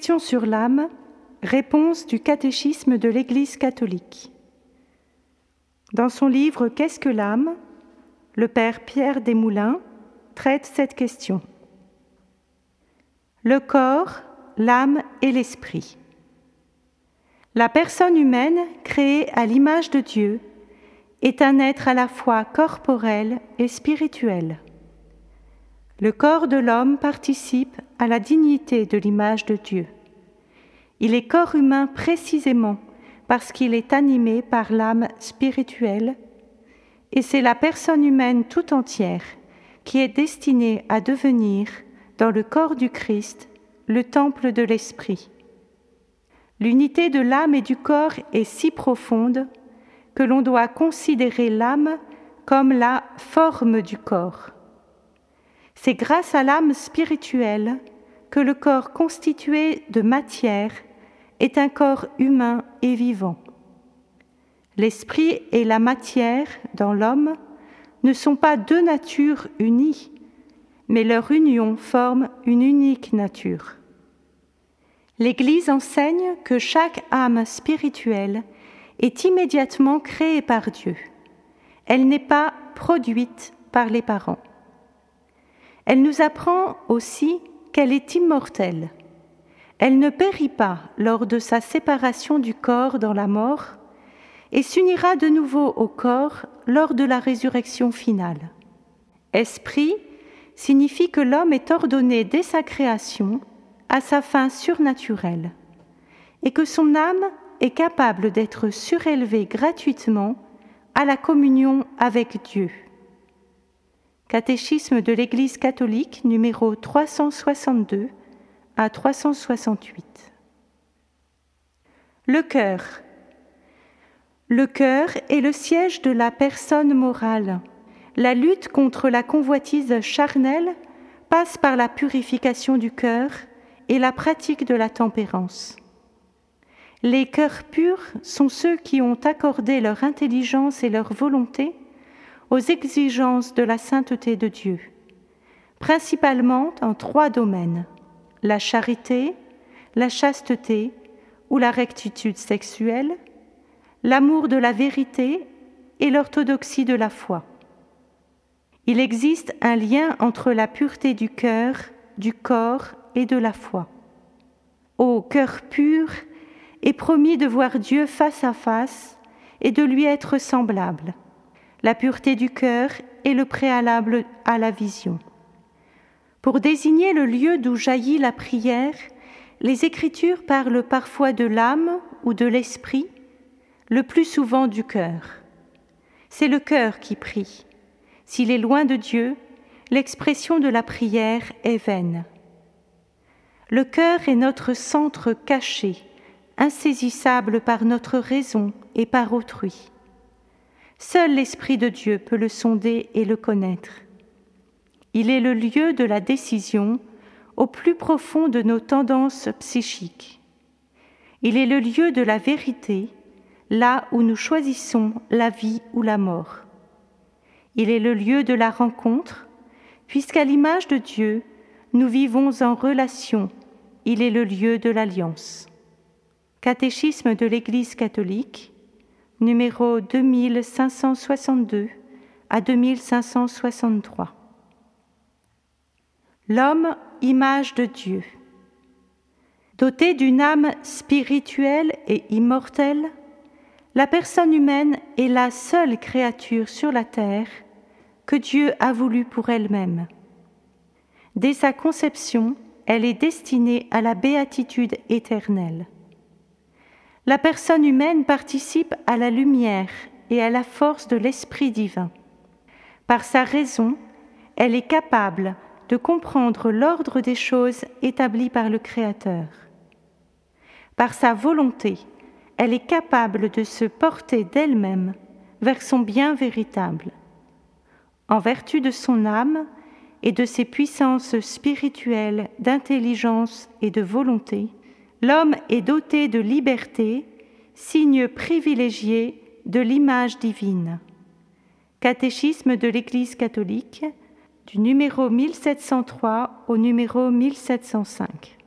Question sur l'âme. Réponse du catéchisme de l'Église catholique. Dans son livre Qu'est-ce que l'âme? le Père Pierre Desmoulins traite cette question. Le corps, l'âme et l'esprit. La personne humaine, créée à l'image de Dieu, est un être à la fois corporel et spirituel. Le corps de l'homme participe à la dignité de l'image de Dieu. Il est corps humain précisément parce qu'il est animé par l'âme spirituelle, et c'est la personne humaine tout entière qui est destinée à devenir, dans le corps du Christ, le temple de l'Esprit. L'unité de l'âme et du corps est si profonde que l'on doit considérer l'âme comme la forme du corps. C'est grâce à l'âme spirituelle que le corps constitué de matière est un corps humain et vivant. L'esprit et la matière dans l'homme ne sont pas deux natures unies, mais leur union forme une unique nature. L'Église enseigne que chaque âme spirituelle est immédiatement créée par Dieu. Elle n'est pas produite par les parents. Elle nous apprend aussi qu'elle est immortelle. Elle ne périt pas lors de sa séparation du corps dans la mort et s'unira de nouveau au corps lors de la résurrection finale. Esprit signifie que l'homme est ordonné dès sa création à sa fin surnaturelle et que son âme est capable d'être surélevée gratuitement à la communion avec Dieu. Catéchisme de l'Église catholique numéro 362 à 368. Le cœur. Le cœur est le siège de la personne morale. La lutte contre la convoitise charnelle passe par la purification du cœur et la pratique de la tempérance. Les cœurs purs sont ceux qui ont accordé leur intelligence et leur volonté aux exigences de la sainteté de Dieu, principalement en trois domaines la charité, la chasteté ou la rectitude sexuelle, l'amour de la vérité et l'orthodoxie de la foi. Il existe un lien entre la pureté du cœur, du corps et de la foi. Ô cœur pur, et promis de voir Dieu face à face et de lui être semblable. La pureté du cœur est le préalable à la vision. Pour désigner le lieu d'où jaillit la prière, les Écritures parlent parfois de l'âme ou de l'esprit, le plus souvent du cœur. C'est le cœur qui prie. S'il est loin de Dieu, l'expression de la prière est vaine. Le cœur est notre centre caché, insaisissable par notre raison et par autrui. Seul l'Esprit de Dieu peut le sonder et le connaître. Il est le lieu de la décision au plus profond de nos tendances psychiques. Il est le lieu de la vérité, là où nous choisissons la vie ou la mort. Il est le lieu de la rencontre, puisqu'à l'image de Dieu, nous vivons en relation. Il est le lieu de l'alliance. Catéchisme de l'Église catholique, numéro 2562 à 2563. L'homme, image de Dieu. Doté d'une âme spirituelle et immortelle, la personne humaine est la seule créature sur la terre que Dieu a voulu pour elle-même. Dès sa conception, elle est destinée à la béatitude éternelle. La personne humaine participe à la lumière et à la force de l'Esprit divin. Par sa raison, elle est capable de comprendre l'ordre des choses établi par le Créateur. Par sa volonté, elle est capable de se porter d'elle-même vers son bien véritable. En vertu de son âme et de ses puissances spirituelles d'intelligence et de volonté, l'homme est doté de liberté, signe privilégié de l'image divine. Catéchisme de l'Église catholique, du numéro 1703 au numéro 1705.